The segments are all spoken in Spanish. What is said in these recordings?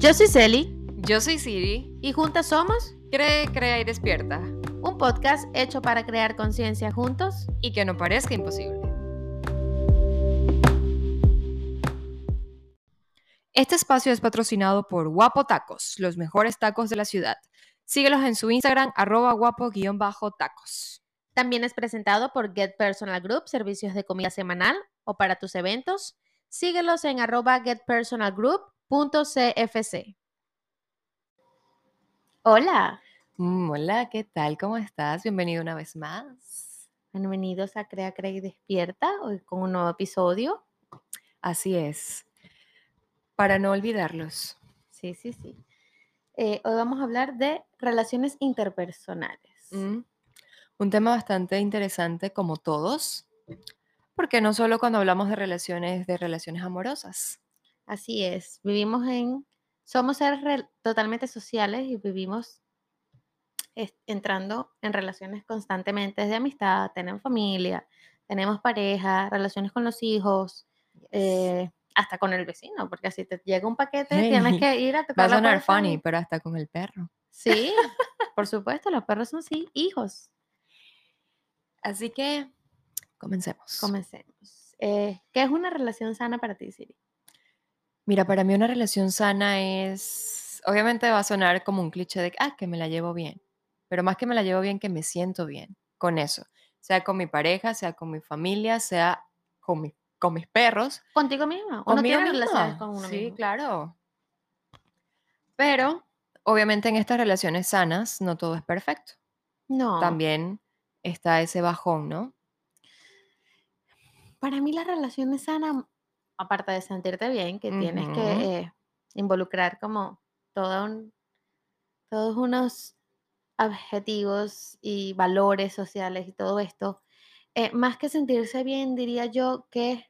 Yo soy Celi Yo soy Siri. y juntas somos Cree, crea y despierta. un podcast hecho para crear conciencia juntos. Y que no parezca imposible. Este espacio es patrocinado por Guapo Tacos, los mejores tacos de la ciudad. Síguelos en su Instagram, arroba guapo-tacos. También es presentado por Get Personal Group, servicios de comida semanal o para tus eventos. Síguelos en arroba getpersonalgroup.cfc. Hola, Mm, hola, ¿qué tal? ¿Cómo estás? Bienvenido una vez más. bienvenidos a Crea, Crea y Despierta, hoy con un nuevo episodio. Así es. Para no olvidarlos. Sí, sí, sí. Eh, hoy vamos a hablar de relaciones interpersonales. Mm, Un tema bastante interesante como todos, porque no solo cuando hablamos de relaciones, de relaciones amorosas. Así es, vivimos en, somos seres re- totalmente sociales y vivimos entrando en relaciones constantemente de amistad, tenemos familia, tenemos pareja, relaciones con los hijos, eh, hasta con el vecino, porque si te llega un paquete tienes Hey, que ir a Va tocar a la sonar funny, pero hasta con el perro. Sí, por supuesto, los perros son sí, hijos. Así que comencemos. Comencemos. Eh, ¿Qué es una relación sana para ti, Siri? Mira, para mí una relación sana es, obviamente va a sonar como un cliché de, ah, que me la llevo bien, pero más que me la llevo bien, que me siento bien con eso, sea con mi pareja, sea con mi familia, sea con, mi- con mis perros, Contigo misma. Uno relaciones con uno Sí, mismo. claro. Pero, obviamente en estas relaciones sanas no todo es perfecto. No. También está ese bajón, ¿no? Para mí las relaciones sanas, aparte de sentirte bien, que tienes que eh, involucrar como todo un- todos unos objetivos y valores sociales y todo esto, eh, más que sentirse bien, diría yo que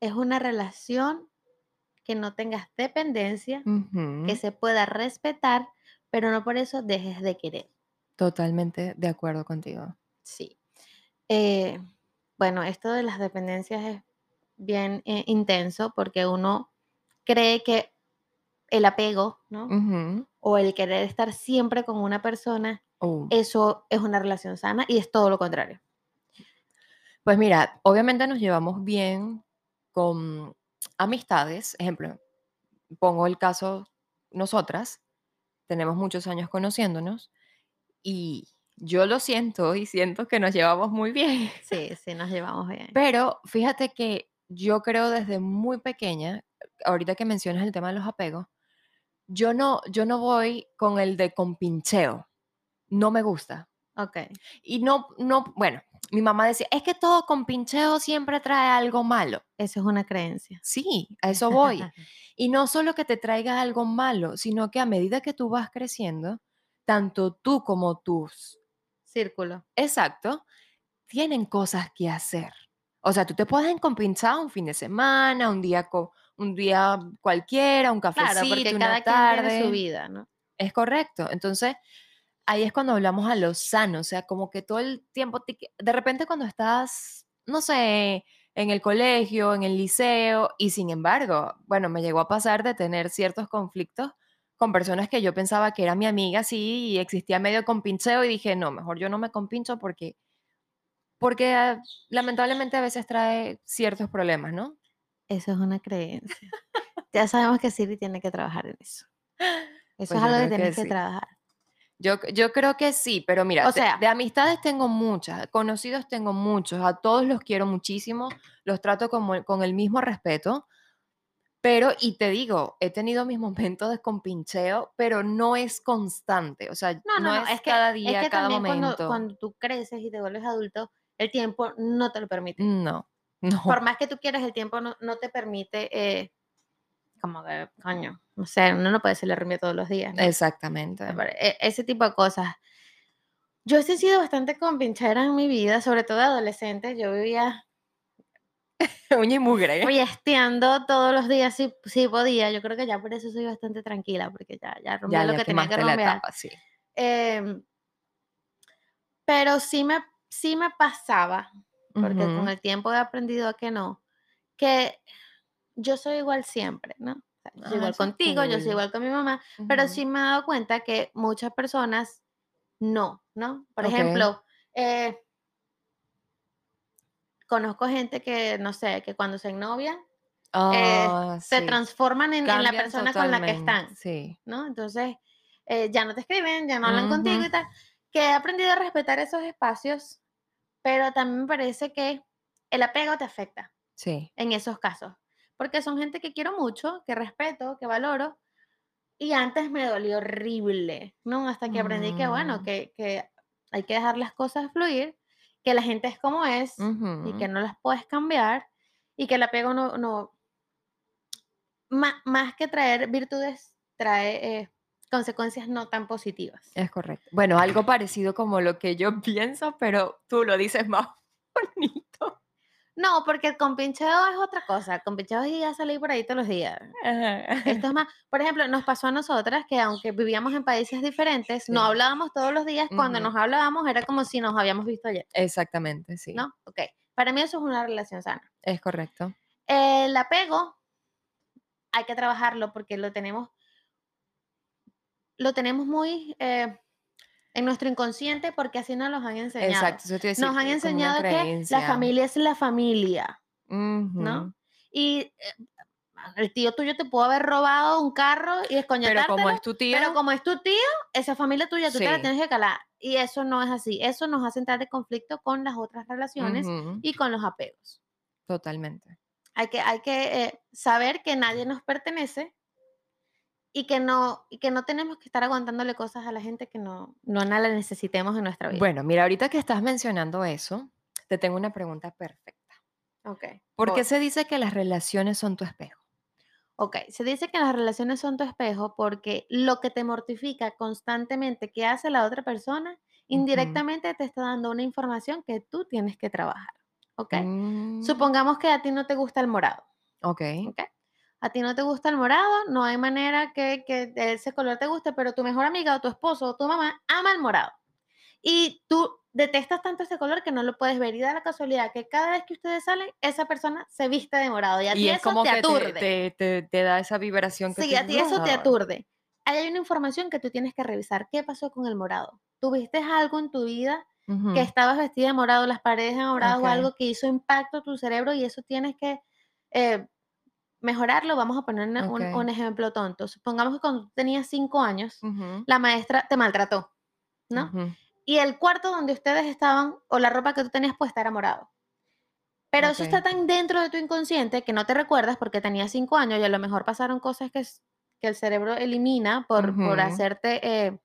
es una relación que no tengas dependencia, que se pueda respetar, pero no por eso dejes de querer. Totalmente de acuerdo contigo. Sí. Eh, bueno, esto de las dependencias es bien eh, intenso porque uno cree que el apego, ¿no? O el querer estar siempre con una persona, Oh. eso es una relación sana y es todo lo contrario. Pues mira, obviamente nos llevamos bien con amistades. Ejemplo, pongo el caso, nosotras tenemos muchos años conociéndonos y yo lo siento y siento que nos llevamos muy bien. Sí, sí, nos llevamos bien. Pero fíjate que yo creo desde muy pequeña, ahorita que mencionas el tema de los apegos, yo no, yo no voy con el de compincheo. No me gusta. Ok. Y no, no, bueno, mi mamá decía, es que todo compincheo siempre trae algo malo. Eso es una creencia. Sí, a eso voy. Y no solo que te traiga algo malo, sino que a medida que tú vas creciendo, tanto tú como tus, Círculo. exacto, tienen cosas que hacer. O sea, tú te puedes encompinchar un fin de semana, un día, un día cualquiera, un cafecito, Claro, porque una cada tarde. quien tiene su vida, ¿no? Es correcto. Entonces, ahí es cuando hablamos a lo sano, o sea, como que todo el tiempo, te de repente cuando estás, no sé, en el colegio, en el liceo, y sin embargo, bueno, me llegó a pasar de tener ciertos conflictos con personas que yo pensaba que era mi amiga, sí, y existía medio compincheo, y dije, no, mejor yo no me compincho porque, porque ah, lamentablemente a veces trae ciertos problemas, ¿no? Eso es una creencia. ya sabemos que Siri tiene que trabajar en eso. Eso Pues es algo que que tienes que sí. trabajar. Yo, yo creo que sí, pero mira, O de- sea- de, amistades tengo muchas, conocidos tengo muchos, a todos los quiero muchísimo, los trato como, con el mismo respeto, pero, y te digo, he tenido mis momentos de compincheo, pero no es constante, o sea, No, no, no, es que, cada es día, que cada también cuando, momento. cuando tú creces y te vuelves adulto, el tiempo no te lo permite. No, no. Por más que tú quieras, el tiempo no, no te permite, eh, como que, coño, no sé, uno no puede ser rumia todos los días. ¿no? Exactamente. E- Ese tipo de cosas. Yo he sido bastante compinchera en mi vida, sobre todo adolescente. Yo vivía Uña y mugre. fiesteando todos los días si, si podía. Yo creo que ya por eso soy bastante tranquila, porque ya, ya rompí ya, lo ya que tenía que la romper. sí. Em, pero sí me, sí me pasaba, porque con Ujú. el tiempo he aprendido a que no, que yo soy igual siempre, ¿no? O sea, yo Ah, soy igual eso es contigo, yo soy cool. igual con mi mamá, pero Ujú. sí me he dado cuenta que muchas personas no, ¿no? Por Ok. ejemplo, eh, conozco gente que, no sé, que cuando se novia Ah, se sí. transforman en, en la persona con la que están, Sí. ¿no? Entonces, eh, ya no te escriben, ya no hablan contigo Ujú. y tal. Que he aprendido a respetar esos espacios, pero también me parece que el apego te afecta Sí. en esos casos, porque son gente que quiero mucho, que respeto, que valoro, y antes me dolió horrible, ¿no? Hasta que aprendí que, bueno, Mm, que, que hay que dejar las cosas fluir, que la gente es como es y que no las puedes cambiar y que el apego no, no más que traer virtudes, trae eh, consecuencias no tan positivas. Es correcto. Bueno, algo parecido como lo que yo pienso, pero tú lo dices más bonito. No, porque el compincheo es otra cosa. El compincheo es ir a salir por ahí todos los días. Esto es más, por ejemplo, nos pasó a nosotras que aunque vivíamos en países diferentes, no hablábamos todos los días. Cuando nos hablábamos era como si nos habíamos visto ayer, Exactamente, sí. ¿no? Ok. Para mí eso es una relación sana. Es correcto. El apego hay que trabajarlo porque lo tenemos, lo tenemos muy eh, en nuestro inconsciente porque así nos los han enseñado. Exacto, eso te decir, Nos han enseñado que la familia es la familia, ¿no? Ujú. Y eh, el tío tuyo te pudo haber robado un carro y Pero escoñetártelo, como es tu tío, pero como es tu tío, esa familia tuya tú te la Sí. tienes que calar. Y eso no es así. Eso nos hace entrar en conflicto con las otras relaciones ujú, y con los apegos. totalmente. Hay que, hay que eh, saber que nadie nos pertenece y que, no, y que no tenemos que estar aguantándole cosas a la gente que no, no la necesitemos en nuestra vida. Bueno, mira, ahorita que estás mencionando eso, te tengo una pregunta perfecta. ok. ¿Por voy. qué se dice que las relaciones son tu espejo? Ok, se dice que las relaciones son tu espejo porque lo que te mortifica constantemente que hace la otra persona, indirectamente te está dando una información que tú tienes que trabajar. ¿Ok? Mm, Supongamos que a ti no te gusta el morado. ok. ¿Ok? A ti no te gusta el morado, no hay manera que, ese color te guste, pero tu mejor amiga o tu esposo o tu mamá ama el morado. Y tú detestas tanto ese color que no lo puedes ver. Y da la casualidad que cada vez que ustedes salen, esa persona se viste de morado. Y a ti Y es eso como te que aturde. te, te, te- te da esa vibración que Sí, a ti eso te aturde. Ahí hay una información que tú tienes que revisar. ¿Qué pasó con el morado? ¿Tuviste algo en tu vida que estabas vestida de morado, las paredes de morado o algo que hizo impacto a tu cerebro y eso tienes que eh, mejorarlo? Vamos a poner una- un, un ejemplo tonto. Supongamos que cuando tenías cinco años, ujú, la maestra te maltrató, ¿no? ujú, Y el cuarto donde ustedes estaban o la ropa que tú tenías puesta era morado. Pero eso está tan dentro de tu inconsciente que no te recuerdas porque tenías cinco años y a lo mejor pasaron cosas que, que el cerebro elimina por, por Ujú, hacerte eh,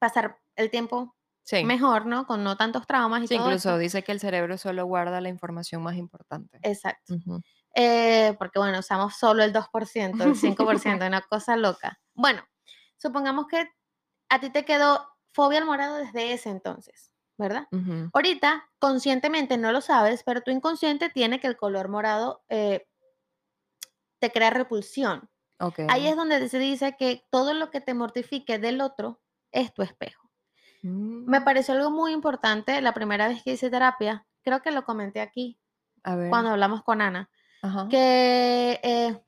pasar el tiempo Sí. mejor, ¿no? Con no tantos traumas y Sí, todo incluso esto. dice que el cerebro solo guarda la información más importante. Exacto. Ujú. Eh, porque bueno, usamos solo el 2%, el 5%, una cosa loca. Bueno, supongamos que a ti te quedó fobia al morado desde ese entonces, ¿verdad? Ujú, Ahorita, conscientemente no lo sabes, pero tu inconsciente tiene que el color morado eh, te crea repulsión. Ok. Ahí es donde se dice que todo lo que te mortifique del otro es tu espejo. Me Mm, pareció algo muy importante la primera vez que hice terapia, creo que lo comenté aquí A ver. cuando hablamos con Ana, ajá. que eh,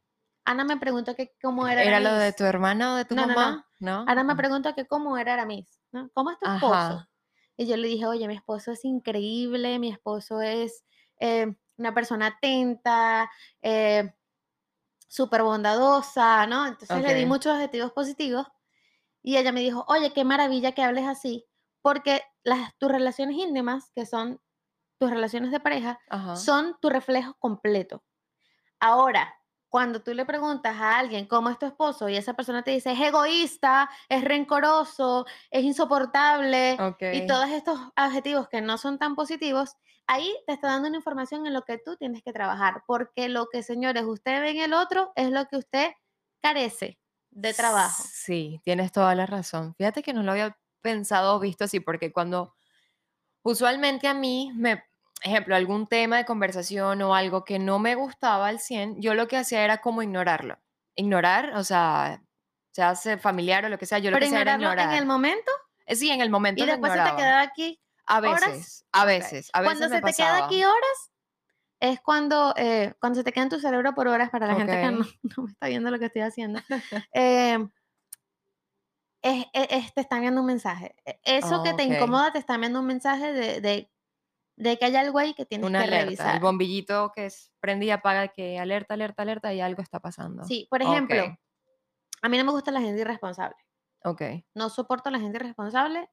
Ana me preguntó que cómo era ¿Era lo de tu hermana o de tu No, no, no. mamá? No. Ana me Ah, preguntó que cómo era Aramis. ¿Cómo es tu esposo? Ajá. Y yo le dije, oye, mi esposo es increíble, mi esposo es eh, una persona atenta, eh, súper bondadosa, ¿no? Entonces le di muchos adjetivos positivos y ella me dijo, oye, qué maravilla que hables así, porque las, tus relaciones íntimas, que son tus relaciones de pareja, Ajá. son tu reflejo completo. Ahora, cuando tú le preguntas a alguien cómo es tu esposo y esa persona te dice es egoísta, es rencoroso, es insoportable y todos estos adjetivos que no son tan positivos, ahí te está dando una información en lo que tú tienes que trabajar, porque lo que, señores, usted ve en el otro es lo que usted carece de trabajo. Sí, tienes toda la razón. Fíjate que no lo había pensado o visto así, porque cuando usualmente a mí me, ejemplo, algún tema de conversación o algo que no me gustaba al 100, yo lo que hacía era como ignorarlo. Ignorar, o sea, se hace familiar o lo que sea, yo lo que hacía era ignorarlo en el ignorar. momento Eh, Sí, en el momento y lo después se te ignoraba. quedaba aquí A horas. veces, a Ok. veces, a veces Cuando me se te queda pasaba. aquí horas, es cuando, eh, cuando se te queda en tu cerebro por horas, para la gente que no, no me está viendo lo que estoy haciendo, eh, es, es- es- te están enviando un mensaje. E- Eso que te Ok. incomoda te está enviando un mensaje de, de, de que hay algo ahí que tienes Una que alerta, el revisar. bombillito que es prende y apaga que alerta, alerta, alerta y algo está pasando. Sí, por ejemplo, a mí no me gusta la gente irresponsable. ok. No soporto a la gente irresponsable.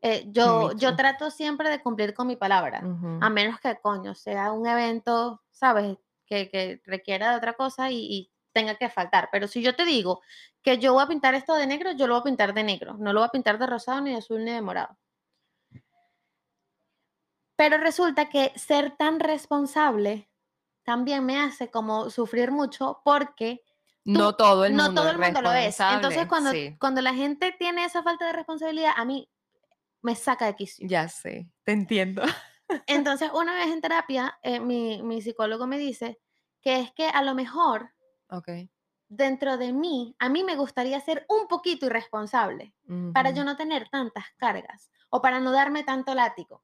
Eh, yo, yo trato siempre de cumplir con mi palabra. A menos que, coño, sea un evento, ¿sabes? Que, que requiera de otra cosa y, y tenga que faltar. Pero si yo te digo que yo voy a pintar esto de negro, yo lo voy a pintar de negro. No lo voy a pintar de rosado, ni de azul, ni de morado. Pero resulta que ser tan responsable también me hace como sufrir mucho porque No todo el no mundo todo el mundo lo es. Entonces, cuando, sí. cuando la gente tiene esa falta de responsabilidad, a mí me saca de quicio. Ya sé, te entiendo. Entonces, una vez en terapia, eh, mi, mi psicólogo me dice que es que a lo mejor dentro de mí, a mí me gustaría ser un poquito irresponsable para yo no tener tantas cargas o para no darme tanto látigo.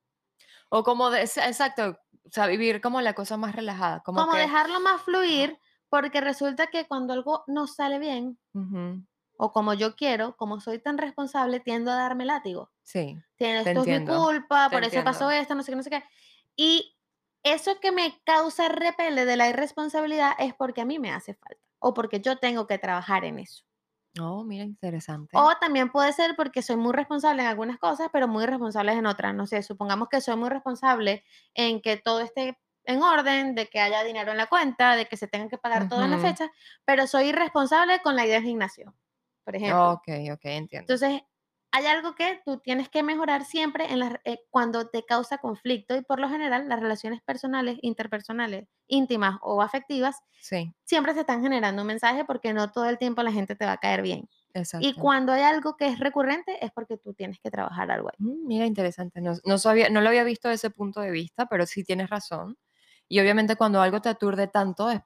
O como, de, exacto, o sea, vivir como la cosa más relajada, como, Como que... dejarlo más fluir, porque resulta que cuando algo no sale bien o como yo quiero, como soy tan responsable, tiendo a darme látigo. Sí, Tiene, Te esto es mi culpa, por eso pasó esto, no sé qué, no sé qué. Y eso que me causa repele de la irresponsabilidad es porque a mí me hace falta o porque yo tengo que trabajar en eso. Oh, mira, interesante. O también puede ser porque soy muy responsable en algunas cosas, pero muy responsable en otras. No sé, supongamos que soy muy responsable en que todo esté en orden, de que haya dinero en la cuenta, de que se tengan que pagar todo en la Ujú. fecha, pero soy irresponsable con la idea del gimnasio, por ejemplo. Ok, ok, entiendo. Entonces, hay algo que tú tienes que mejorar siempre en las, eh, cuando te causa conflicto y por lo general las relaciones personales, interpersonales, íntimas o afectivas, Sí, siempre se están generando un mensaje porque no todo el tiempo la gente te va a caer bien. exacto. Y cuando hay algo que es recurrente es porque tú tienes que trabajar algo ahí. Mm, Mira, interesante. No, no, sabía, no lo había visto desde ese punto de vista, pero sí tienes razón. Y obviamente cuando algo te aturde tanto, es,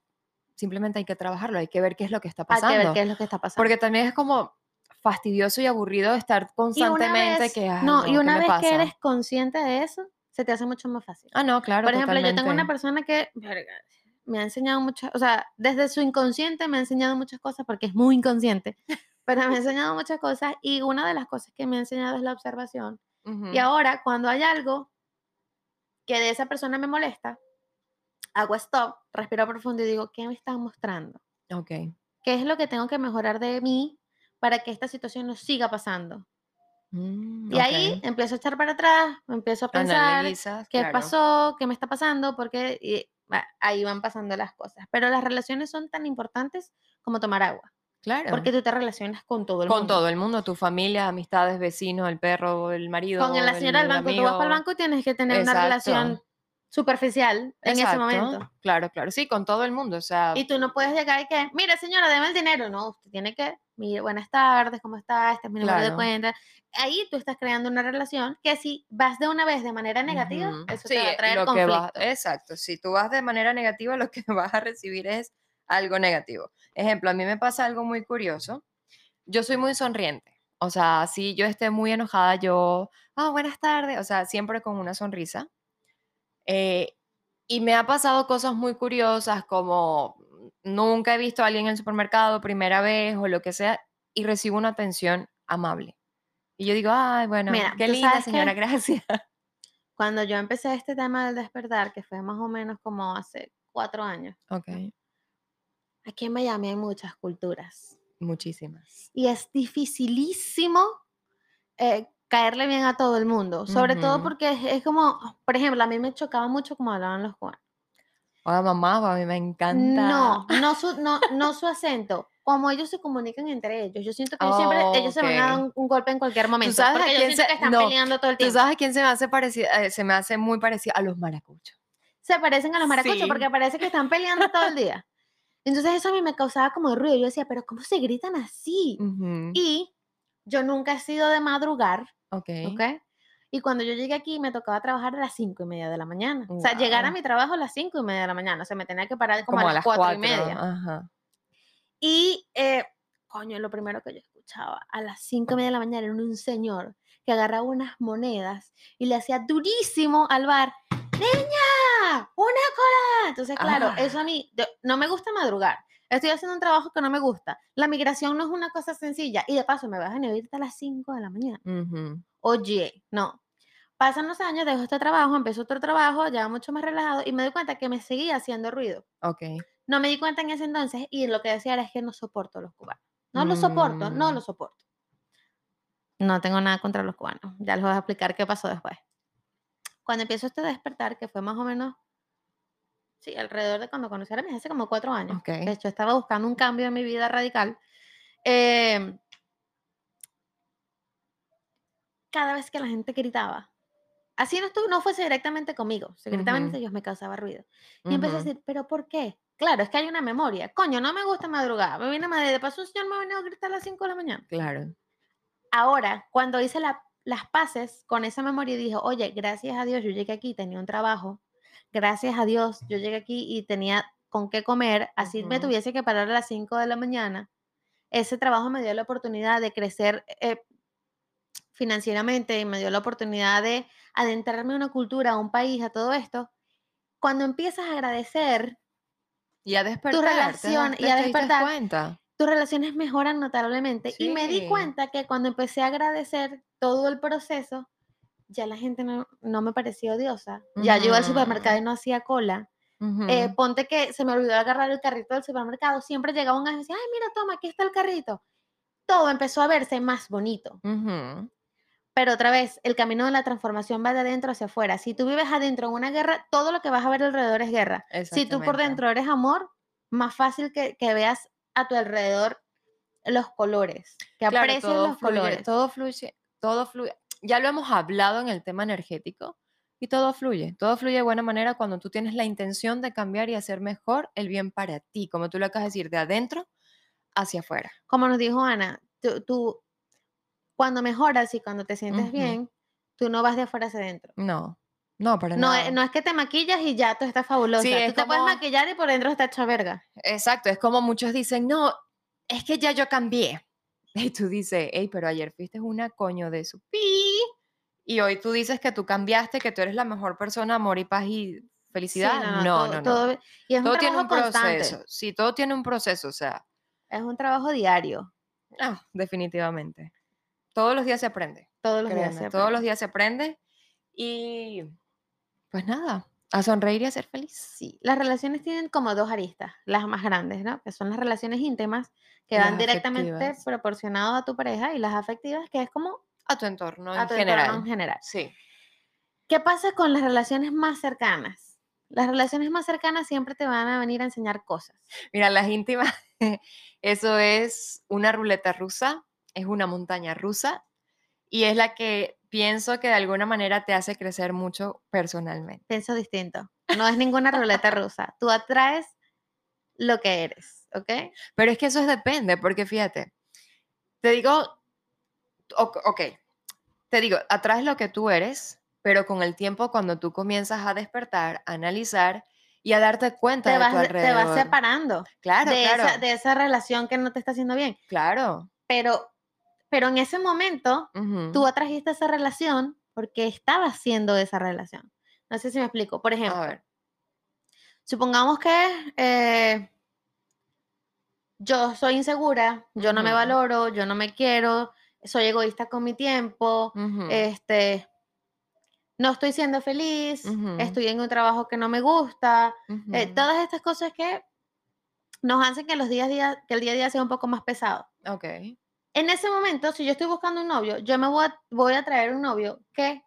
simplemente hay que trabajarlo, hay que ver qué es lo que está Hay que ver pasando. qué es lo que está pasando. Porque también es como fastidioso y aburrido estar y constantemente vez, que, ay, no, no, y ¿qué una vez pasa? que eres consciente de eso, se te hace mucho más fácil. Ah, no, claro, Por ejemplo, yo tengo una totalmente. persona que me ha enseñado muchas, o sea, desde su inconsciente me ha enseñado muchas cosas porque es muy inconsciente, pero me ha enseñado muchas cosas y una de las cosas que me ha enseñado es la observación. Y Ujú, ahora, cuando hay algo que de esa persona me molesta, hago stop, respiro profundo y digo, ¿qué me están mostrando? Ok. ¿Qué es lo que tengo que mejorar de mí para que esta situación no siga pasando? Mm, Y ahí ok. empiezo a echar para atrás, empiezo a pensar Analizas, qué claro. pasó, qué me está pasando, porque y, va, ahí van pasando las cosas. Pero las relaciones son tan importantes como tomar agua, Claro. porque tú te relacionas con todo el Con mundo. todo el mundo, tu familia, amistades, vecinos, el perro, el marido, Con la señora del el banco, tú vas para el amigo. banco y tienes que tener una relación Exacto. superficial en ese momento. Claro, claro. Sí, con todo el mundo. O sea, Y tú no puedes llegar y que, mire señora, deme el dinero. No, usted tiene que, mire, buenas tardes, ¿cómo está? Este es mi número de Claro. cuenta. Ahí tú estás creando una relación que si vas de una vez de manera negativa, eso Sí, te va a traer lo que conflicto. vas, exacto. Si tú vas de manera negativa, lo que vas a recibir es algo negativo. Ejemplo, a mí me pasa algo muy curioso. Yo soy muy sonriente. O sea, si yo esté muy enojada, yo, ah, buenas tardes. O sea, siempre con una sonrisa. Eh, y me ha pasado cosas muy curiosas como nunca he visto a alguien en el supermercado, primera vez o lo que sea, y recibo una atención amable. Y yo digo, ay, bueno, Mira, qué ¿tú linda señora, gracias. Cuando yo empecé este tema del despertar, que fue más o menos como hace cuatro años, Ok, aquí en Miami hay muchas culturas muchísimas. y es dificilísimo eh, caerle bien a todo el mundo, sobre todo porque es, es como, por ejemplo, a mí me chocaba mucho como hablaban los cubanos. Hola mamá, a mí me encanta. No, no su, no, no su acento, como ellos se comunican entre ellos. Yo siento que ellos siempre, Oh, ellos se van a dar un, un golpe en cualquier momento, sabes a porque quién se- que están no, peleando todo el ¿Tú tiempo. sabes a quién se me hace parecido? Eh, se me hace muy parecido a los maracuchos. Se parecen a los maracuchos Sí. porque parece que están peleando todo el día. Entonces eso a mí me causaba como ruido. Yo decía, pero ¿cómo se gritan así? Y yo nunca he sido de madrugar, Ok. ¿ok? Y cuando yo llegué aquí me tocaba trabajar a las cinco y media de la mañana. O sea, llegar a mi trabajo a las cinco y media de la mañana. O sea, me tenía que parar como, Como a las cuatro y media. Ajá. Y, eh, coño, lo primero que yo escuchaba a las cinco y media de la mañana era un señor que agarraba unas monedas y le hacía durísimo al bar. ¡Niña! una cola. Entonces, claro, Ah. eso a mí, no me gusta madrugar. Estoy haciendo un trabajo que no me gusta. La migración no es una cosa sencilla. Y de paso, me vas a irte a las 5 de la mañana. Oye, no. Pasan los años, dejo este trabajo, empiezo otro trabajo, ya mucho más relajado, y me doy cuenta que me seguía haciendo ruido. Ok. No me di cuenta en ese entonces, y lo que decía era es que no soporto a los cubanos. No los soporto, no Mm. los soporto. No tengo nada contra los cubanos. Ya les voy a explicar qué pasó después. Cuando empiezo este despertar, que fue más o menos, sí, alrededor de cuando conocí a mi hace como cuatro años. Ok. De hecho, estaba buscando un cambio en mi vida radical. eh, cada vez que la gente gritaba, así no, estuvo, no fuese directamente conmigo, se gritaban Ujú. entre ellos, me causaba ruido. Y empecé a decir, ¿pero por qué? Claro, es que hay una memoria. Coño, no me gusta madrugar. Me viene a madre, de paso un señor me vino a gritar a las 5 de la mañana. Claro. Ahora, cuando hice la- las paces con esa memoria y dije, oye, gracias a Dios yo llegué aquí, tenía un trabajo. Gracias a Dios yo llegué aquí y tenía con qué comer. Así me tuviese que parar a las 5 de la mañana. Ese trabajo me dio la oportunidad de crecer eh, financieramente y me dio la oportunidad de adentrarme a una cultura, a un país, a todo esto. Cuando empiezas a agradecer, Y a despertar. ¿te relación- y a despertar. cuenta? tus relaciones mejoran notablemente. Y me di cuenta que cuando empecé a agradecer todo el proceso, ya la gente no, no me parecía odiosa. Ya yo iba al supermercado y no hacía cola. Eh, Ujú. ponte que se me olvidó agarrar el carrito del supermercado. Siempre llegaba un ángel y decía, ay, mira, toma, aquí está el carrito. Todo empezó a verse más bonito. Ujú. Pero otra vez, el camino de la transformación va de adentro hacia afuera. Si tú vives adentro en una guerra, todo lo que vas a ver alrededor es guerra. Si tú por dentro eres amor, más fácil que, que veas a tu alrededor los colores, que Claro, aprecies los fluye, colores. todo fluye, todo fluye. Ya lo hemos hablado en el tema energético y todo fluye, todo fluye de buena manera cuando tú tienes la intención de cambiar y hacer mejor el bien para ti, como tú lo acabas de decir, de adentro hacia afuera. Como nos dijo Ana, tú, tú, cuando mejoras y cuando te sientes Ujú. bien, tú no vas de afuera hacia adentro. No, no, para No, nada. no es que te maquillas y ya tú estás fabulosa. Sí, es tú te puedes como- maquillar y por dentro está hecha verga. Exacto, es como muchos dicen, no, es que ya yo cambié. Y tú dices, hey, pero ayer fuiste una coño de su pi. Y hoy tú dices que tú cambiaste, que tú eres la mejor persona, amor y paz y Sí, felicidad. no, no, todo, no. todo- y es Todo un tiene un constante. proceso. Sí, todo tiene un proceso, o sea, Es un trabajo diario. ah, definitivamente. Todos los días se aprende. Todos los días. se todos los aprende. días se aprende. Y pues nada, a sonreír y a ser feliz. Sí, las relaciones tienen como dos aristas, las más grandes, ¿no? Que son las relaciones íntimas, que van directamente afectivas. proporcionado a tu pareja, y las afectivas, que es como A tu entorno a en tu general. entorno en general. Sí. ¿Qué pasa con las relaciones más cercanas? Las relaciones más cercanas siempre te van a venir a enseñar cosas. Mira, las íntimas, eso es una ruleta rusa, es una montaña rusa y es la que pienso que de alguna manera te hace crecer mucho personalmente. Pienso distinto. No es ninguna ruleta rusa. Tú atraes lo que eres, ¿ok? Pero es que eso es depende, porque fíjate, te digo, ok, te digo, atraes lo que tú eres, pero con el tiempo cuando tú comienzas a despertar, a analizar y a darte cuenta Te de vas, tu te alrededor. vas separando Claro, de, claro, esa, de esa relación que no te está haciendo bien. claro. Pero, pero en ese momento ujú, tú atrajiste esa relación porque estabas haciendo esa relación. No sé si me explico. Por ejemplo, A ver, supongamos que eh, yo soy insegura, yo no me valoro, yo no me quiero, soy egoísta con mi tiempo, este, no estoy siendo feliz, estoy en un trabajo que no me gusta, eh, todas estas cosas que nos hacen que los días, día, que el día a día sea un poco más pesado. ok, En ese momento, si yo estoy buscando un novio, yo me voy a, voy a traer un novio que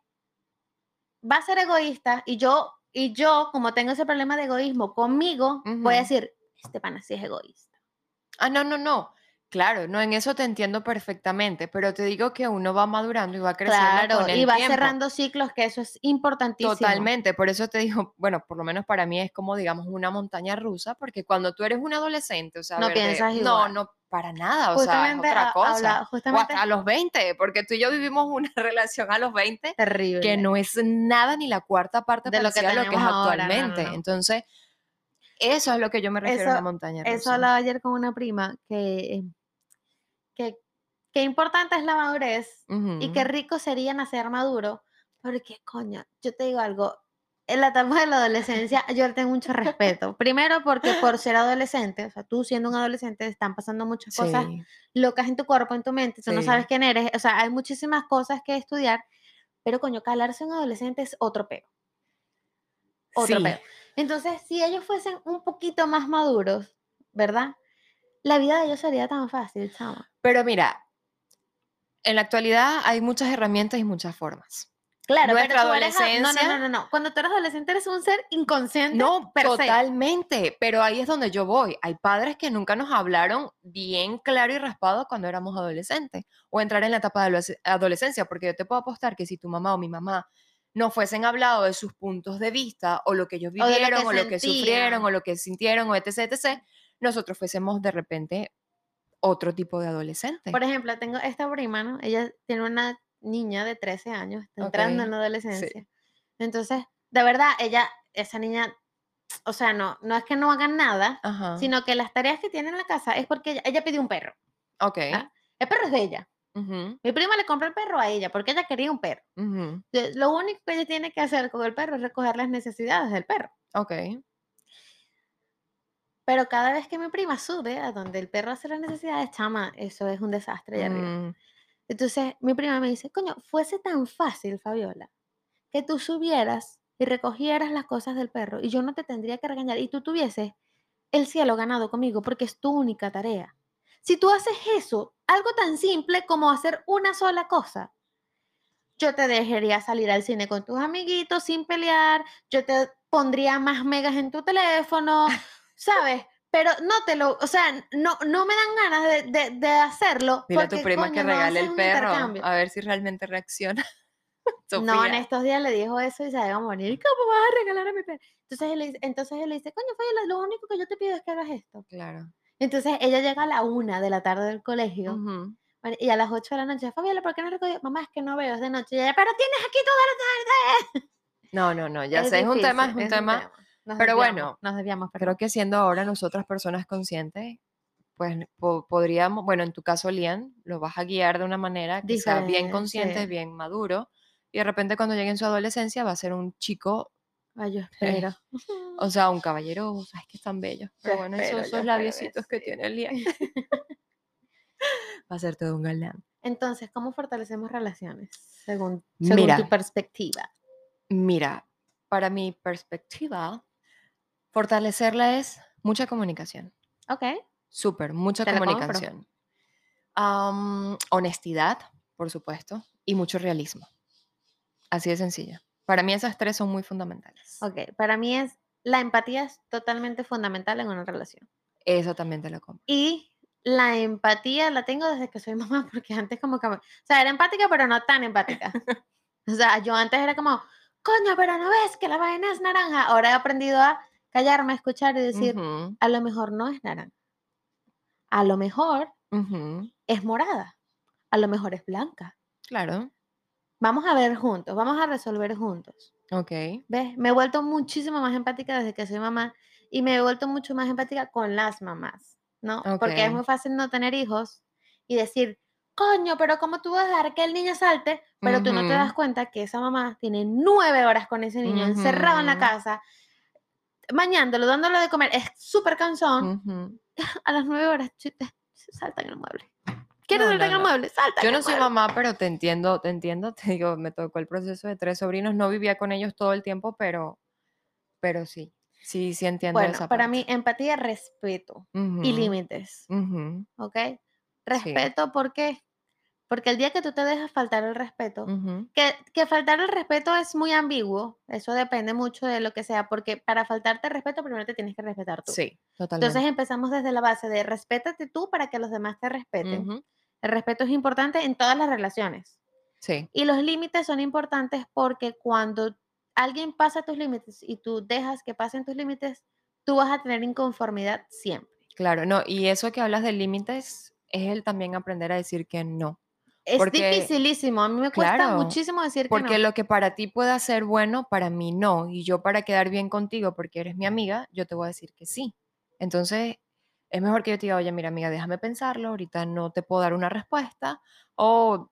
va a ser egoísta y yo, y yo, como tengo ese problema de egoísmo conmigo, voy a decir, este pana sí es egoísta. Ah, no, no, no. Claro, no, en eso te entiendo perfectamente, pero te digo que uno va madurando y va creciendo Claro, con el y va tiempo. cerrando ciclos, que eso es importantísimo. Totalmente, por eso te digo, bueno, por lo menos para mí es como, digamos, una montaña rusa, porque cuando tú eres un adolescente, o sea, No piensas no, igual. no, para nada, o sea, es otra cosa. habla- justamente a los 20, porque tú y yo vivimos una relación a los 20 terrible. que no es nada ni la cuarta parte De lo que lo que es ahora, no, no, actualmente. no. Entonces, eso es lo que yo me refiero a una montaña rusa. Eso hablaba ayer con una prima, que, qué importante es la madurez y qué rico sería nacer maduro, porque, coño, yo te digo algo, en la etapa de la adolescencia yo le tengo mucho respeto. Primero porque por ser adolescente, o sea, tú siendo un adolescente, están pasando muchas cosas Sí, locas en tu cuerpo, en tu mente, tú no Sí. sabes quién eres, o sea, hay muchísimas cosas que estudiar, pero coño, calarse un adolescente es otro peo, otro sí, peo. Entonces, si ellos fuesen un poquito más maduros, ¿verdad? La vida de ellos sería tan fácil, chama. Pero mira, en la actualidad hay muchas herramientas y muchas formas. Claro, Nuestra pero tú eres a- no, no, adolescencia- no, no. Cuando tú eres adolescente eres un ser inconsciente. No, per se. totalmente, pero ahí es donde yo voy. Hay padres que nunca nos hablaron bien claro y raspado cuando éramos adolescentes o entrar en la etapa de la adolesc- adolescencia, porque yo te puedo apostar que si tu mamá o mi mamá no fuesen hablado de sus puntos de vista o lo que ellos lo que vivieron o lo que sufrieron o lo que sintieron o etc, etc, nosotros fuésemos de repente otro tipo de adolescente. Por ejemplo, tengo esta prima, ¿no? Ella tiene una niña de 13 años, está entrando Ok, en la adolescencia. Entonces, de verdad, ella, esa niña, o sea, no, no es que no hagan nada, Ajá. sino que las tareas que tiene en la casa es porque ella, ella pidió un perro. Ok. ¿ah? El perro es de ella. ujú, Mi prima le compró el perro a ella porque ella quería un perro. ujú, Entonces, Lo único que ella tiene que hacer con el perro es recoger las necesidades del perro. Ok. Pero cada vez que mi prima sube a donde el perro hace las necesidades, chama, eso es un desastre allá arriba. mm, Entonces mi prima me dice, coño, fuese tan fácil, Fabiola, que tú subieras y recogieras las cosas del perro y yo no te tendría que regañar y tú tuvieses el cielo ganado conmigo porque es tu única tarea. Si tú haces eso, algo tan simple como hacer una sola cosa, yo te dejaría salir al cine con tus amiguitos sin pelear, yo te pondría más megas en tu teléfono, ¿sabes? Pero no te lo, o sea, no, no me dan ganas de, de- de hacerlo. Dile a tu prima coño, que regale el perro, a ver si realmente reacciona. No, en estos días le dijo eso y se iba a morir. ¿Cómo vas a regalar a mi perro? Entonces él, entonces él le dice, coño, Fabiola, lo único que yo te pido es que hagas esto. Claro. Entonces ella llega a la una de la tarde del colegio y a las 8 de la noche, Fabiola, ¿por qué no recogió? Mamá, es que no veo, es de noche. Y ella, pero tienes aquí toda la tarde. No, no, no, ya sé, es un tema, es un tema. Nos pero desviamos, bueno, nos desviamos, Creo que siendo ahora nosotras personas conscientes, pues po- podríamos, bueno, en tu caso, Lian, lo vas a guiar de una manera que sea bien consciente, bien maduro, y de repente cuando llegue en su adolescencia va a ser un chico, Ay, yo espero. o sea, un caballero, ay, que es tan bello. Pero bueno, espero, esos, esos espero que que sí. tiene Lian. va a ser todo un galán. Entonces, ¿cómo fortalecemos relaciones? Según, Mira. según tu perspectiva. Mira, para mi perspectiva, fortalecerla es mucha comunicación. Ok. Súper, mucha Te comunicación. Honestidad, por supuesto, y mucho realismo. Así de sencillo. Para mí esas tres son muy fundamentales. Ok. Para mí es, la empatía es totalmente fundamental en una relación. Eso también te lo compro. Y la empatía la tengo desde que soy mamá, porque antes como que, me- o sea, era empática, pero no tan empática. o sea, yo antes era como, coño, pero no ves que la vaina es naranja. Ahora he aprendido a callarme, escuchar y decir, a lo mejor no es naranja. A lo mejor es morada. A lo mejor es blanca. Claro. Vamos a ver juntos, vamos a resolver juntos. Ok. ¿Ves? Me he vuelto muchísimo más empática desde que soy mamá y me he vuelto mucho más empática con las mamás, ¿no? Porque es muy fácil no tener hijos y decir, coño, pero ¿cómo tú vas a dejar que el niño salte? Pero tú no te das cuenta que esa mamá tiene nueve horas con ese niño encerrado en la casa, bañándolo, dándole de comer, es súper cansón. A las nueve horas, chute, salta en el mueble. ¿Quieres No, saltar no, en el mueble? Salta. Yo no soy mueble. mamá, pero te entiendo, te entiendo. Te digo, me tocó el proceso de tres sobrinos. No vivía con ellos todo el tiempo, pero, pero sí. Sí, sí entiendo Bueno, esa para parte. mí, empatía, respeto y límites. ¿ok? Respeto, ¿por qué? Porque el día que tú te dejas faltar el respeto, que, que faltar el respeto es muy ambiguo, eso depende mucho de lo que sea, porque para faltarte el respeto primero te tienes que respetar tú. Sí, totalmente. Entonces empezamos desde la base de respétate tú para que los demás te respeten. El respeto es importante en todas las relaciones. Sí, Y los límites son importantes porque cuando alguien pasa tus límites y tú dejas que pasen tus límites, tú vas a tener inconformidad siempre. claro. No, y eso que hablas de límites es el también aprender a decir que no. Es Porque- dificilísimo, a mí me cuesta claro, muchísimo decir que Porque no. lo que para ti pueda ser bueno, para mí no. Y yo para quedar bien contigo, porque eres mi amiga, yo te voy a decir que sí. Entonces, es mejor que yo te diga, oye, mira, amiga, déjame pensarlo, ahorita no te puedo dar una respuesta. O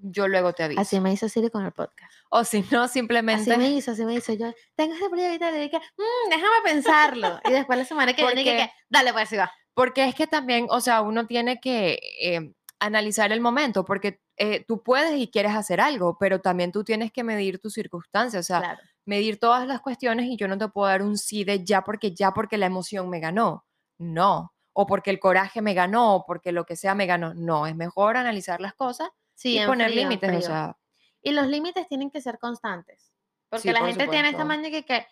yo luego te aviso. Así me hizo Siri con el podcast. O si no, Así simplemente... me hizo, así me hizo. Yo tengo este proyecto y le dije, "Mm, déjame pensarlo. Y después la semana que viene, que, dale, pues, sí va. Porque es que también, o sea, uno tiene que eh, analizar el momento, porque eh, tú puedes y quieres hacer algo, pero también tú tienes que medir tus circunstancias, o sea, Claro. medir todas las cuestiones y yo no te puedo dar un sí de ya porque ya porque la emoción me ganó. No. O porque el coraje me ganó, o porque lo que sea me ganó. No, es mejor analizar las cosas Sí, y poner frío, límites, o frío. sea, Y los límites tienen que ser constantes. Porque Sí, la por gente tiene esta maña que, que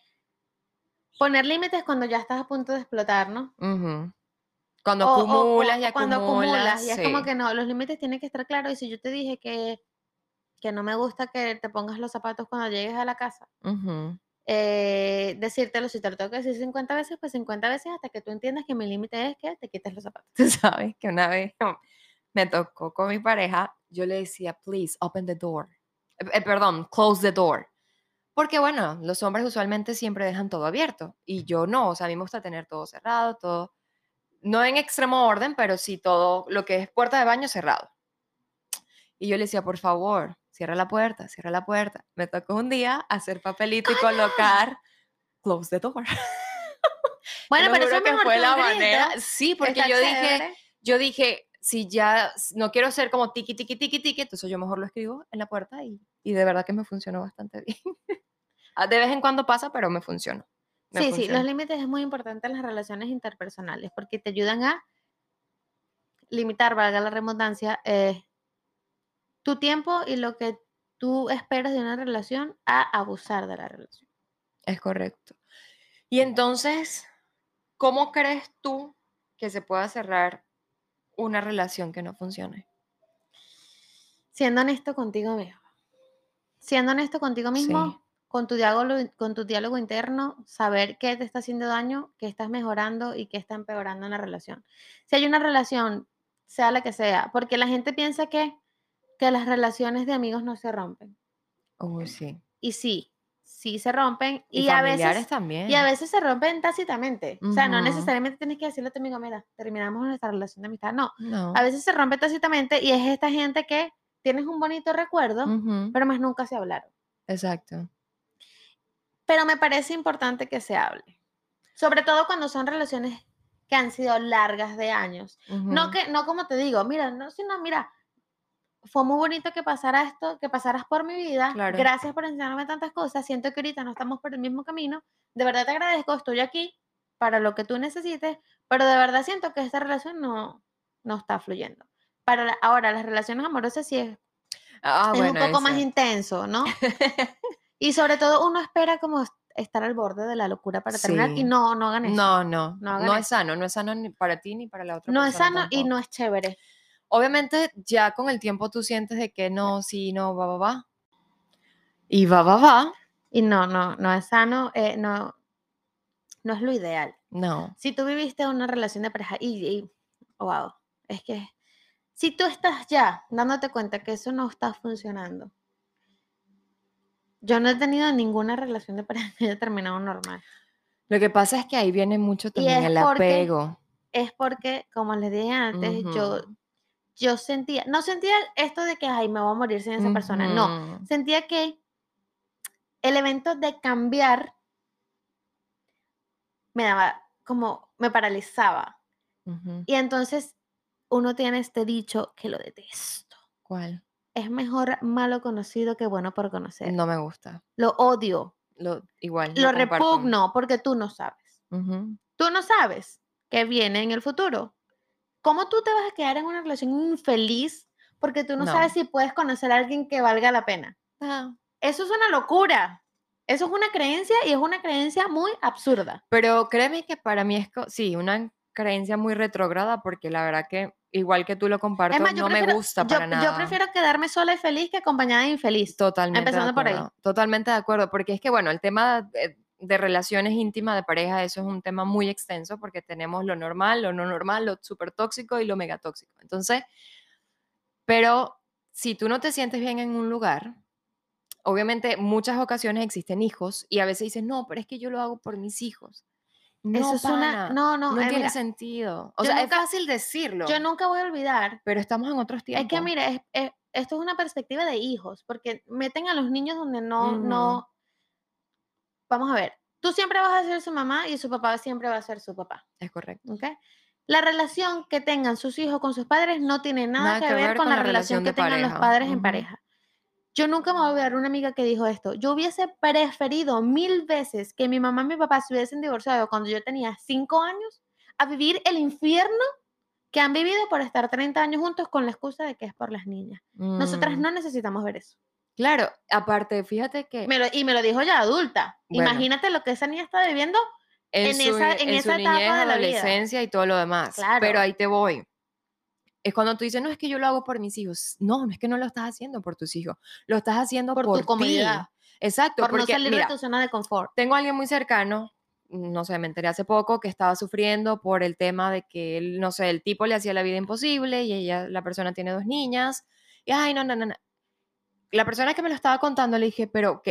poner límites cuando ya estás a punto de explotar, ¿no? ujú. Cuando O- o- acumulas o y cuando acumulas. acumulas. Y es como que no, los límites tienen que estar claros. Y si yo te dije que, que no me gusta que te pongas los zapatos cuando llegues a la casa, Ujú. eh, decírtelo, si te lo tengo que decir 50 veces, pues 50 veces hasta que tú entiendas que mi límite es que te quites los zapatos. Tú sabes que una vez me tocó con mi pareja, yo le decía, please, open the door. Eh, eh, perdón, close the door. Porque bueno, los hombres usualmente siempre dejan todo abierto y yo no, o sea, a mí me gusta tener todo cerrado, todo, no en extremo orden, pero sí todo lo que es puerta de baño cerrado. Y yo le decía, por favor, cierra la puerta, cierra la puerta. Me tocó un día hacer papelito y colocar close the door. Bueno, pero eso que mejor fue que la manera. Sí, porque yo dije, yo dije, si ya no quiero ser como tiki, tiki, tiki, tiki, entonces yo mejor lo escribo en la puerta y, y de verdad que me funcionó bastante bien. Ah, de vez en cuando pasa, pero me funcionó. Sí, sí, funcionó. los límites es muy importante en las relaciones interpersonales porque te ayudan a limitar, valga la redundancia, eh, tu tiempo y lo que tú esperas de una relación a abusar de la relación. Es correcto. Y entonces, ¿cómo crees tú que se pueda cerrar una relación que no funcione? Siendo honesto contigo mismo. Siendo honesto contigo mismo, Sí. Con, tu diálogo, con tu diálogo interno, saber qué te está haciendo daño, qué estás mejorando y qué está empeorando en la relación. Si hay una relación, sea la que sea, porque la gente piensa que, que las relaciones de amigos no se rompen. Uy, sí. Y sí, sí se rompen Y, y, a familiares veces... también. Y a veces se rompen tácitamente. O sea, no necesariamente tienes que decirle a tu amigo, mira, terminamos nuestra relación de amistad. No, No. a veces se rompe tácitamente y es esta gente que tienes un bonito recuerdo, Ujú, pero más nunca se hablaron. Exacto. Pero me parece importante que se hable. Sobre todo cuando son relaciones que han sido largas de años. No Ujú. que, no como te digo, mira, no, sino mira, fue muy bonito que pasara esto, que pasaras por mi vida. Claro. Gracias por enseñarme tantas cosas. Siento que ahorita no estamos por el mismo camino. De verdad te agradezco, estoy aquí para lo que tú necesites, pero de verdad siento que esta relación no, no está fluyendo. Para la- ahora, las relaciones amorosas sí es, Ah, es bueno, un poco más intenso, ¿no? y sobre todo uno espera como est- estar al borde de la locura para terminar y Sí. no, no hagan eso. No, no, No no es sano, no es sano ni para ti ni para la otra No es persona sano y tampoco. no es chévere. Obviamente ya con el tiempo tú sientes de que no, sí, no, va, va, va. Y va, va, va. Y no, no, no es sano, eh, no, no es lo ideal. No. Si tú viviste una relación de pareja y, y- wow, es que si tú estás ya dándote cuenta que eso no está funcionando, yo no he tenido ninguna relación de pareja que haya terminado normal. Lo que pasa es que ahí viene mucho también el porque apego. Es porque, como les dije antes, yo, yo sentía, no sentía esto de que, ay, me voy a morir sin esa persona, no, sentía que el evento de cambiar me daba como, me paralizaba. Ujú. Y entonces uno tiene este dicho que lo detesto. ¿Cuál? Es mejor malo conocido que bueno por conocer. No me gusta. Lo odio, Lo, igual. lo repugno porque tú no sabes. Tú no sabes qué viene en el futuro. ¿Cómo tú te vas a quedar en una relación infeliz porque tú no, No. sabes si puedes conocer a alguien que valga la pena? Ah, Eso es una locura. Eso es una creencia y es una creencia muy absurda. Pero créeme que para mí es, sí, una creencia muy retrógrada porque la verdad que igual que tú lo comparto, yo no me prefiero, gusta yo, para yo nada. prefiero quedarme sola y feliz que acompañada de infeliz. Totalmente Empezando por ahí. Totalmente de acuerdo, porque es que, bueno, el tema de, de relaciones íntimas de pareja, eso es un tema muy extenso porque tenemos lo normal, lo no normal, lo súper tóxico y lo mega tóxico. Entonces, pero si tú no te sientes bien en un lugar, obviamente muchas ocasiones existen hijos y a veces dices, no, pero es que yo lo hago por mis hijos. No, Eso es una... No, no, no eh, tiene mira, sentido. O sea, nunca- es fácil decirlo, yo nunca voy a olvidar. pero estamos en otros tiempos. Es que, es, es- esto es una perspectiva de hijos, porque meten a los niños donde no, no, vamos a ver, tú siempre vas a ser su mamá y su papá siempre va a ser su papá, Es correcto. ¿ok? La relación que tengan sus hijos con sus padres no tiene nada, que, ver con, la, relación que tengan los padres en pareja. Yo nunca me voy a olvidar una amiga que dijo esto. Yo hubiese preferido mil veces que mi mamá y mi papá se hubiesen divorciado cuando yo tenía cinco años a vivir el infierno que han vivido por estar 30 años juntos con la excusa de que es por las niñas. Nosotras Mm, no necesitamos ver eso. Claro, aparte, fíjate que Me lo- y me lo dijo ya adulta. Bueno. Imagínate lo que esa niña está viviendo. en, en su, esa- en en esa su etapa niñez, de la vida. adolescencia y todo lo demás. Claro. Pero ahí te voy. Es cuando tú dices, no, es que yo lo hago por mis hijos. No, no es que no lo estás haciendo por tus hijos. Lo estás haciendo Por por, tu comodidad. Exacto. Por no porque, salir mira, de tu zona de confort. tengo a alguien muy cercano, no sé, me enteré hace poco que estaba sufriendo por el tema de que, no sé, el tipo le hacía la vida imposible y ella, la persona tiene dos niñas. Y, ay, no, no, no, no. La persona que me lo estaba contando le dije, pero, ok,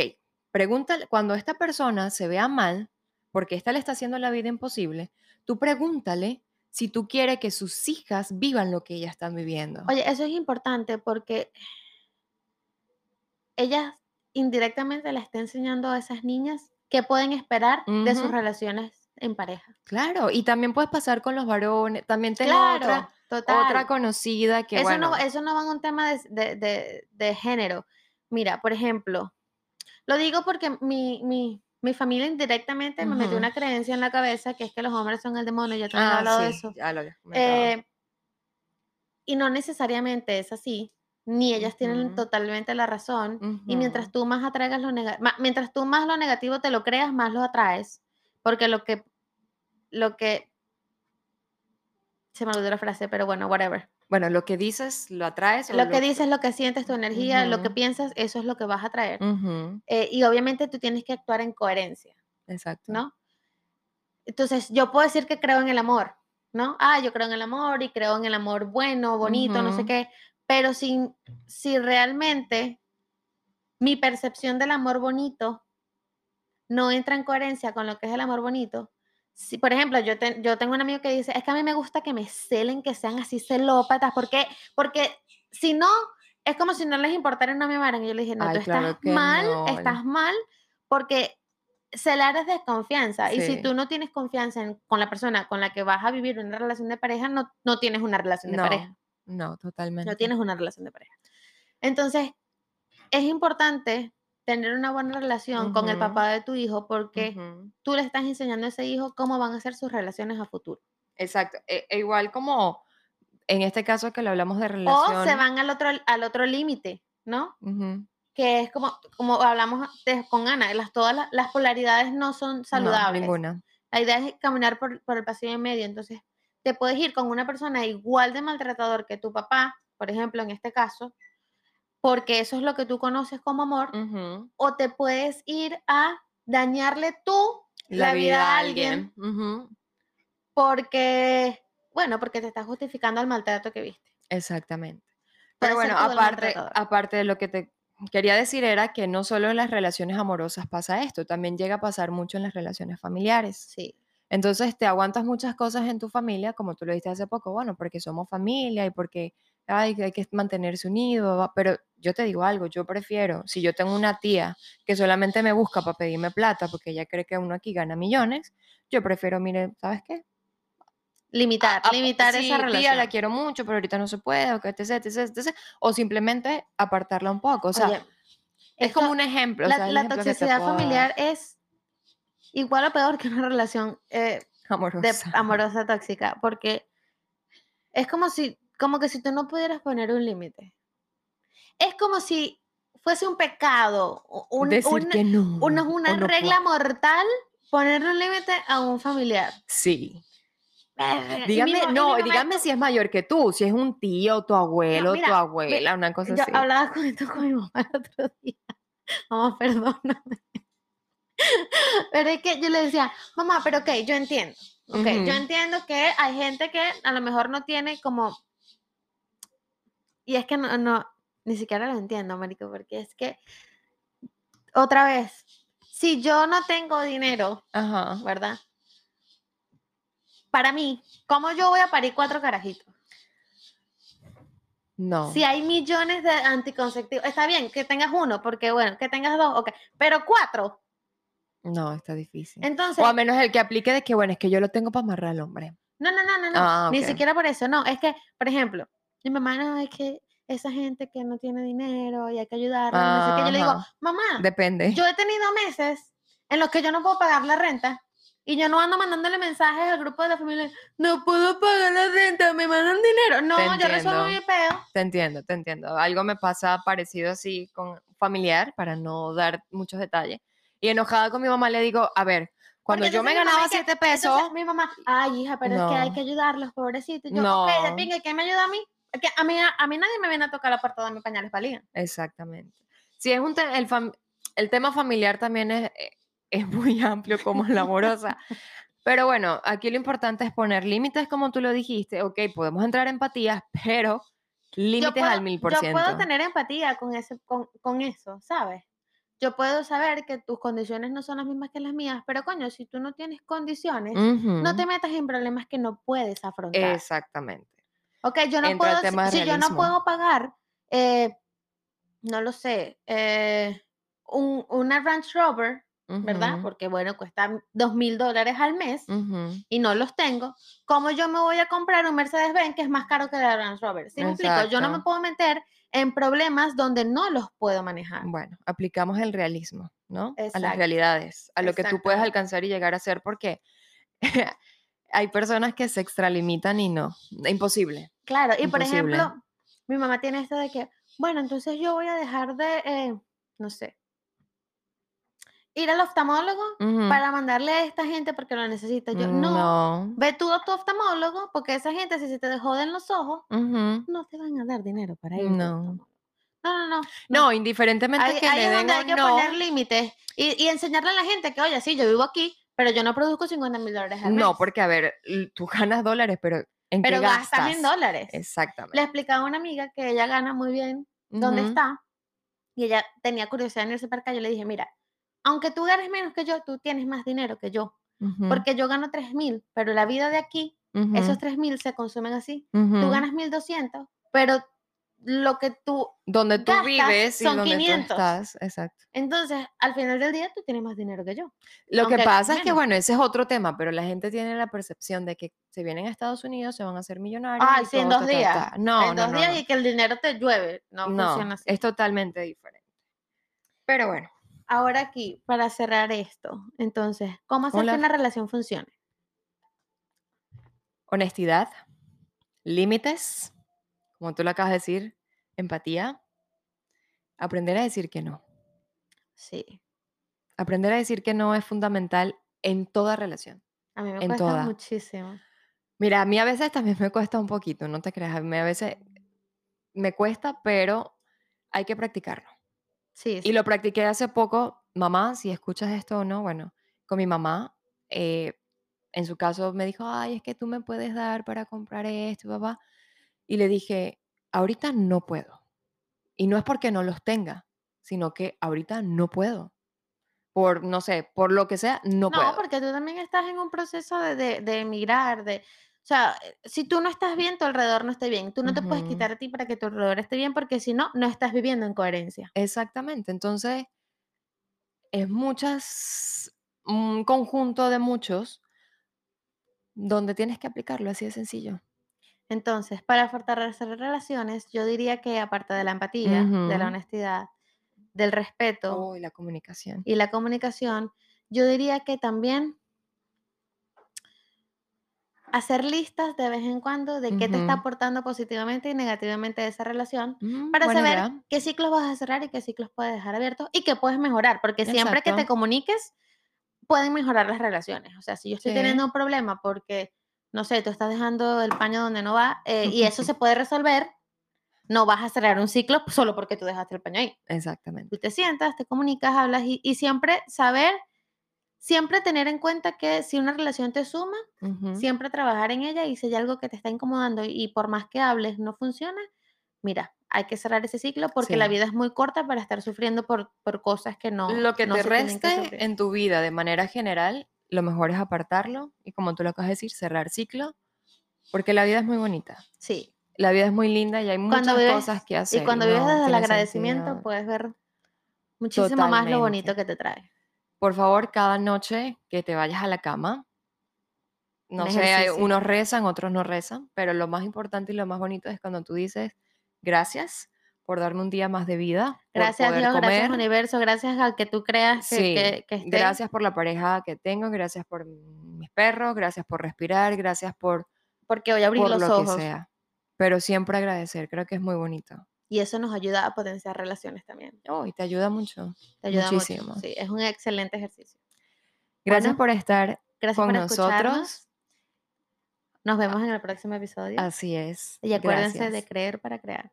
pregúntale, cuando esta persona se vea mal, porque esta le está haciendo la vida imposible, tú pregúntale si tú quieres que sus hijas vivan lo que ellas están viviendo. Oye, eso es importante porque ella indirectamente le está enseñando a esas niñas qué pueden esperar de sus relaciones en pareja. Claro, y también puedes pasar con los varones. También tengo Claro, otra, total. otra conocida que, eso, bueno, no, eso no va en un tema de, de- de- de género. Mira, por ejemplo, lo digo porque mi, mi, mi familia indirectamente me metió una creencia en la cabeza que es que los hombres son el demonio, ya te ah, hablado de eso. ya lo. Eh, y no necesariamente es así, ni ellas tienen totalmente la razón. Y mientras tú más atraigas lo negativo, mientras tú más lo negativo te lo creas, más lo atraes. Porque lo que, lo que, se me olvidó la frase, pero bueno, whatever. Bueno, lo que dices lo atraes. Lo que dices, lo que sientes, tu energía, lo que piensas, eso es lo que vas a traer. Eh, y obviamente tú tienes que actuar en coherencia, Exacto. ¿no? Entonces, yo puedo decir que creo en el amor, ¿no? Ah, yo creo en el amor y creo en el amor bueno, bonito, no sé qué, pero si, si realmente mi percepción del amor bonito no entra en coherencia con lo que es el amor bonito, si, por ejemplo, yo, te- yo tengo un amigo que dice, es que a mí me gusta que me celen, que sean así celópatas, porque, porque si no, es como si no les importara y no me amaran. Y yo le dije, no, Ay, tú claro estás mal, no. estás mal, porque celar es desconfianza. Y si Sí. tú no tienes confianza en- con la persona con la que vas a vivir una relación de pareja, no, no tienes una relación de pareja. No, no, totalmente. No tienes una relación de pareja. Entonces, es importante tener una buena relación con el papá de tu hijo porque tú le estás enseñando a ese hijo cómo van a ser sus relaciones a futuro. Exacto. E- e igual como en este caso que lo hablamos de O relación. se van al otro, al otro límite, ¿no? Que es como, como hablamos de- con Ana, las, todas las, las polaridades no son No, saludables. ninguna. La idea es caminar por, por el pasillo en medio. Entonces, te puedes ir con una persona igual de maltratador que tu papá, por ejemplo, en este caso, porque eso es lo que tú conoces como amor, o te puedes ir a dañarle tú la, vida a alguien porque, bueno, porque te estás justificando el maltrato que viste. Exactamente. Pero bueno, aparte, aparte de lo que te quería decir era que no solo en las relaciones amorosas pasa esto, también llega a pasar mucho en las relaciones familiares. Sí. Entonces te aguantas muchas cosas en tu familia, como tú lo dijiste hace poco, bueno, porque somos familia y porque ay, hay que mantenerse unido, pero yo te digo algo, yo prefiero, si yo tengo una tía que solamente me busca para pedirme plata porque ella cree que uno aquí gana millones, yo prefiero, mire, ¿sabes qué? Limitar, a- limitar sí, esa relación. tía, la quiero mucho, pero ahorita no se puede, o que etc, etc, etc, o simplemente apartarla un poco, o sea, Oye, es esto- como un ejemplo. o la, sea, el la ejemplo toxicidad puedo dar. familiar es igual o peor que una relación eh, de amorosa. amorosa tóxica, porque es como si, como que si tú no pudieras poner un límite. Es como si fuese un pecado, un- Decir un- que no. una, o una no regla puedo. mortal ponerle un límite a un familiar. Sí. Y Dígame, no, dígame si es mayor que tú, si es un tío, tu abuelo, mira, tu abuela, una cosa Yo así. hablaba con esto con mi mamá el otro día. Mamá, perdóname. Pero es que yo le decía, mamá, pero ok, yo entiendo. Ok, yo Ujú. entiendo que hay gente que a lo mejor no tiene como. Y es que no, no ni siquiera lo entiendo, Marico, porque es que. Otra vez, si yo no tengo dinero, Ajá. ¿verdad? Para mí, ¿cómo yo voy a parir cuatro carajitos? No. Si hay millones de anticonceptivos, está bien que tengas uno, porque bueno, que tengas dos, ok, pero cuatro. No, está difícil. Entonces, O a menos el que aplique de que, bueno, es que yo lo tengo para amarrar al hombre. no, no, no, no, no, Ah, ni siquiera por eso, no, es que, por ejemplo, mi mamá no, es que esa gente que no tiene dinero y hay que ayudarla, no sé qué, yo le digo, mamá, Depende. yo he tenido meses en los que yo no puedo pagar la renta y yo no ando mandándole mensajes al grupo de la familia, no puedo pagar la renta, me mandan dinero. No, Te yo resuelvo mi peo. Te entiendo, te entiendo. Algo me pasa parecido así con familiar, para no dar muchos detalles. Y enojada con mi mamá le digo, a ver, cuando yo me ganaba es que- 7 pesos, Entonces, mi mamá, ay, hija, pero es que hay No. que ayudarlos, pobrecitos. Yo, ok, de No. pinga, ¿y ¿quién me ayuda a mí? Que a mí, a mí nadie me viene a tocar la puerta de mi pañales liga. exactamente. Si es un te- el, fam- el tema familiar también es, eh, es muy amplio como la amorosa. Pero bueno, aquí lo importante es poner límites, como tú lo dijiste. Ok, podemos entrar en empatías, pero límites al mil por yo puedo ciento. tener empatía con, ese, con, con eso, ¿sabes? Yo puedo saber que tus condiciones no son las mismas que las mías, pero coño, si tú no tienes condiciones, no te metas en problemas que no puedes afrontar. Exactamente. Ok, yo no Entra puedo, si- si yo no puedo pagar, eh, no lo sé, eh, un, una Range Rover, ¿verdad? Porque bueno, cuesta dos mil dólares al mes y no los tengo. ¿Cómo yo me voy a comprar un Mercedes-Benz que es más caro que la Range Rover? ¿Sí me explico? Yo no me Exacto. puedo meter en problemas donde no los puedo manejar. Bueno, aplicamos el realismo, ¿no? A las Exacto, realidades, a lo que tú puedes alcanzar y llegar a ser, porque hay personas que se extralimitan y no. Imposible. Claro, y por Imposible. ejemplo, mi mamá tiene esto de que, bueno, entonces yo voy a dejar de, eh, no sé, ir al oftalmólogo Ujú. para mandarle a esta gente porque lo necesita. Yo, no, No. ve tú a tu oftalmólogo porque esa gente, si se te joden los ojos, Ujú. no te van a dar dinero para ir No. oftalmólogo. No, no, no. No, indiferentemente Ahí, que le den donde hay que no. poner límites y, y enseñarle a la gente que, oye, sí, yo vivo aquí, pero yo no produzco 50 mil dólares al mes. No, porque a ver, tú ganas dólares, pero ¿en pero qué gastas gastas? en dólares. Exactamente. Le explicaba a una amiga que ella gana muy bien dónde está y ella tenía curiosidad en irse para acá. Yo le dije, mira, aunque tú ganes menos que yo, tú tienes más dinero que yo, porque yo gano 3 mil, pero la vida de aquí, esos ujú, 3 mil se consumen así. Tú ganas 1200, pero lo que tú Donde tú vives y son donde 500. tú estás. Exacto. Entonces, al final del día, tú tienes más dinero que yo. Lo que pasa es que, bueno, ese es otro tema, pero la gente tiene la percepción de que se vienen a Estados Unidos, se van a hacer millonarios. Y sí, en dos ta, ta, días. ta. No, en no, dos no, días no. y que el dinero te llueve. No, No, funciona así. es totalmente diferente. Pero bueno, Ahora aquí, para cerrar esto, entonces, ¿cómo hacer Hola. que una relación funcione? honestidad, límites, como tú lo acabas de decir, empatía, aprender a decir que no. Sí, Aprender a decir que no es fundamental en toda relación. a mí me En cuesta toda. muchísimo. Mira, a mí a veces también me cuesta un poquito, no te creas, a mí a veces me cuesta, pero hay que practicarlo. Sí, Y lo practiqué hace poco, mamá, si escuchas esto o no, bueno, con mi mamá, eh, en su caso me dijo, ay, es que tú me puedes dar para comprar esto, papá. Y le dije, ahorita no puedo. Y no es porque no los tenga, sino que ahorita no puedo. Por, no sé, por lo que sea, no, No, puedo. porque tú también estás en un proceso de, de, de emigrar, de... O sea, si tú no estás bien, tu alrededor no esté bien. Tú no te puedes quitar a ti para que tu alrededor esté bien, porque si no, no estás viviendo en coherencia. Exactamente. Entonces, es muchas, un conjunto de muchos donde tienes que aplicarlo, así de sencillo. Entonces, para fortalecer relaciones, yo diría que aparte de la empatía, de la honestidad, del respeto Oh, y la comunicación. y la comunicación, yo diría que también hacer listas de vez en cuando de qué te está aportando positivamente y negativamente esa relación Mm, para saber idea. qué ciclos vas a cerrar y qué ciclos puedes dejar abiertos y qué puedes mejorar, porque siempre que te comuniques, pueden mejorar las relaciones. O sea, si yo estoy teniendo un problema porque, no sé, tú estás dejando el paño donde no va eh, y eso se puede resolver, no vas a cerrar un ciclo solo porque tú dejaste el paño ahí. Exactamente. Tú te sientas, te comunicas, hablas y, y siempre saber, siempre tener en cuenta que si una relación te suma, siempre trabajar en ella y si hay algo que te está incomodando y por más que hables no funciona, mira, hay que cerrar ese ciclo porque la vida es muy corta para estar sufriendo por, por cosas que no, Lo que no te reste en tu vida de manera general, lo mejor es apartarlo y como tú lo acabas de decir, cerrar ciclo, porque la vida es muy bonita. Sí, La vida es muy linda y hay muchas vives- cosas que hacer. y cuando vives no desde el agradecimiento, sentido. puedes ver muchísimo más lo bonito que te trae. Por favor, cada noche que te vayas a la cama, no Un sé, hay- unos rezan, otros no rezan, pero lo más importante y lo más bonito es cuando tú dices gracias por darme un día más de vida, Gracias Dios, gracias universo, gracias al que tú creas que, Sí, que- que esté. gracias por la pareja que tengo, gracias por mis perros, gracias por respirar, gracias por, Porque por los lo ojos que sea. Pero siempre agradecer, creo que es muy bonito. y eso nos ayuda a potenciar relaciones también. Oh, y te ayuda mucho. Te ayuda Muchísimo. mucho. Sí, es un excelente ejercicio. Gracias Bueno, por estar Gracias con por nosotros. Nos vemos en el próximo episodio. Así es. y acuérdense de creer para crear.